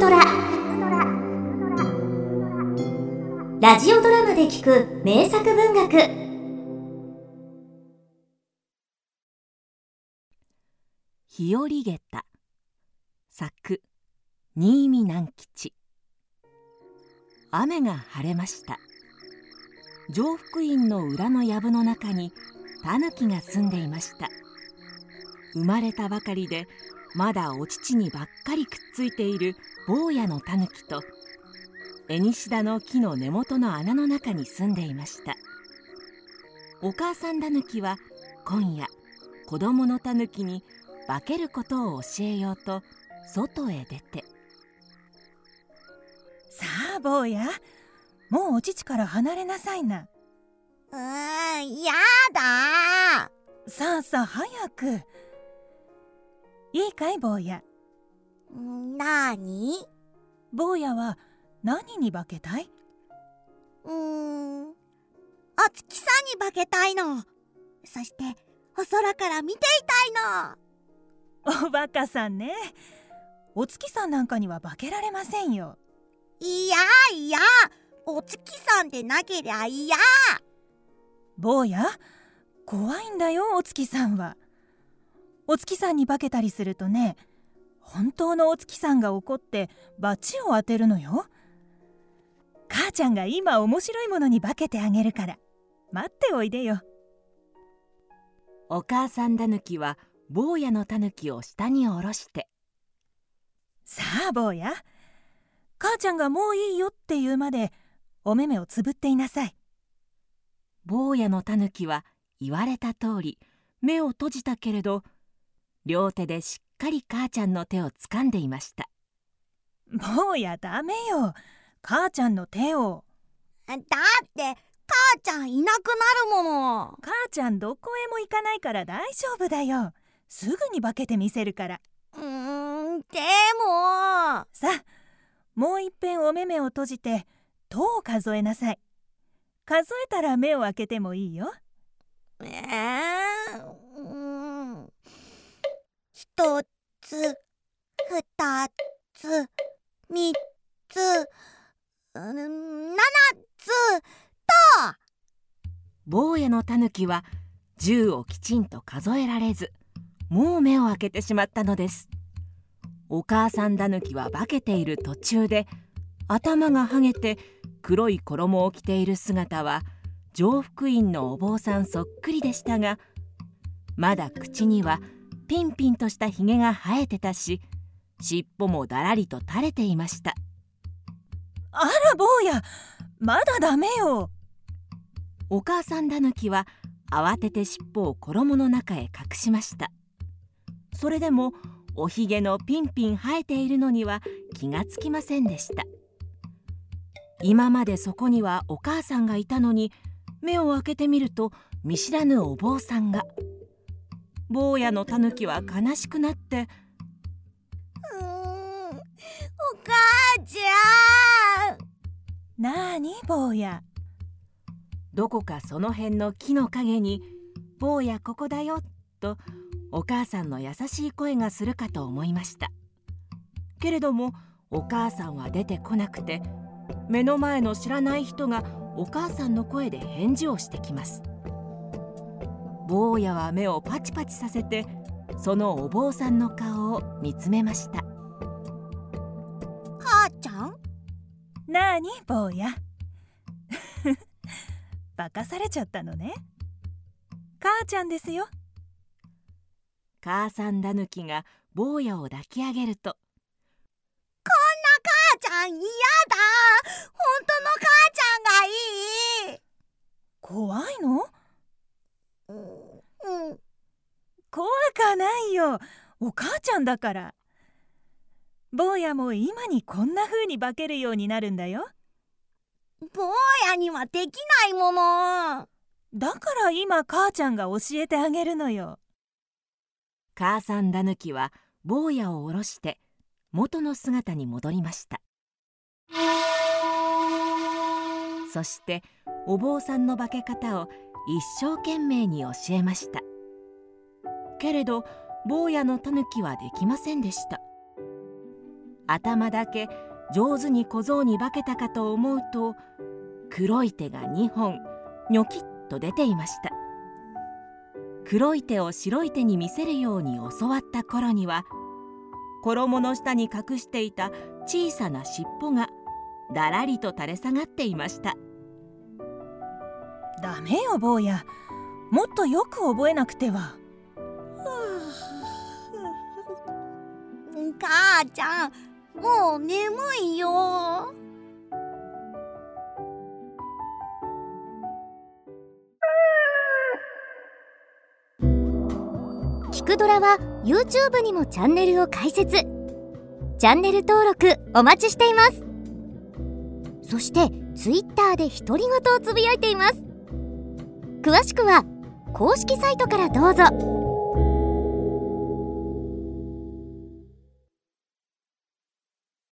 トラ。ラジオドラマで聞く名作文学。日和下駄。作新見南吉。雨が晴れました。上福院の裏の藪の中にタヌキが住んでいました。生まれたばかりでまだお乳にばっかりくっついている坊やのタヌキと縁田の木の根元の穴の中に住んでいました。お母さんタヌキは今夜子供のタヌキに化けることを教えようと外へ出て。さあ坊やもうお乳から離れなさいな。うーんやだ。さあさあ早く。いいかい坊やなに坊やは何に化けたい？うーん。お月さんに化けたいの。そしてお空から見ていたいの。おバカさんね。お月さんなんかには化けられませんよ。いやいや。お月さんでなけりゃ嫌坊や？怖いんだよお月さんは。お月さんに化けたりするとね本当のお月さんが怒って罰を当てるのよ。母ちゃんが今面白いものに化けてあげるから。待っておいでよ。お母さんタヌキは坊やのタヌキを下に下ろして。さあ坊や母ちゃんがもういいよって言うまでお目目をつぶっていなさい。坊やのタヌキは言われた通り目を閉じたけれど両手でしっかり母ちゃんの手を掴んでいました。坊やダメよ。母ちゃんの手を。だって母ちゃんいなくなるもの。母ちゃんどこへも行かないから大丈夫だよ。すぐに化けてみせるから。うーんでも。さあもういっぺんお目目を閉じて「と」を数えなさい。数えたら目を開けてもいいよ。えー、うーんつ二つ三つうん七つ坊やのタヌキは10をきちんと数えられずもう目を開けてしまったのです。お母さんタヌキは化けている途中で頭がはげて黒い衣を着ている姿は上福院のお坊さんそっくりでしたがまだ口にはピンピンとしたひげが生えてたし尻尾もだらりと垂れていました。あら坊やまだダメよ。お母さんタヌキは慌てて尻尾を衣の中へ隠しました。それでもおひげのピンピン生えているのには気がつきませんでした。今までそこにはお母さんがいたのに目を開けてみると見知らぬお坊さんが坊やのタヌキは悲しくなって。うーんお母ちゃん。なあに坊や。どこかその辺の木の陰に「坊やここだよ」とお母さんの優しい声がするかと思いました。けれどもお母さんは出てこなくて目の前の知らない人がお母さんの声で返事をしてきます坊やは目をパチパチさせてそのお坊さんの顔を見つめました。母ちゃん？なあに坊や？化かされちゃったのね。母ちゃんですよ。母さんタヌキが坊やを抱き上げると母ちゃん嫌だ本当の母ちゃんがいい怖いのうんないよ。お母ちゃんだから。坊やも今にこんな風に化けるようになるんだよ。坊やにはできないもの。だから今母ちゃんが教えてあげるのよ。母さんタヌキは坊やを下ろして元の姿に戻りました。そしてお坊さんの化け方を一生懸命に教えましたけれど坊やのタヌキはできませんでした。頭だけ上手に小僧に化けたかと思うと黒い手が2本ニョキッと出ていました。黒い手を白い手に見せるように教わった頃には衣の下に隠していた小さな尻尾がだらりと垂れ下がっていました。ダメよ坊や。もっとよく覚えなくては。母ちゃんもう眠いよ。聞くドラは YouTube にもチャンネルを開設。チャンネル登録お待ちしています。そして Twitter で独り言をつぶやいています。詳しくは公式サイトからどうぞ。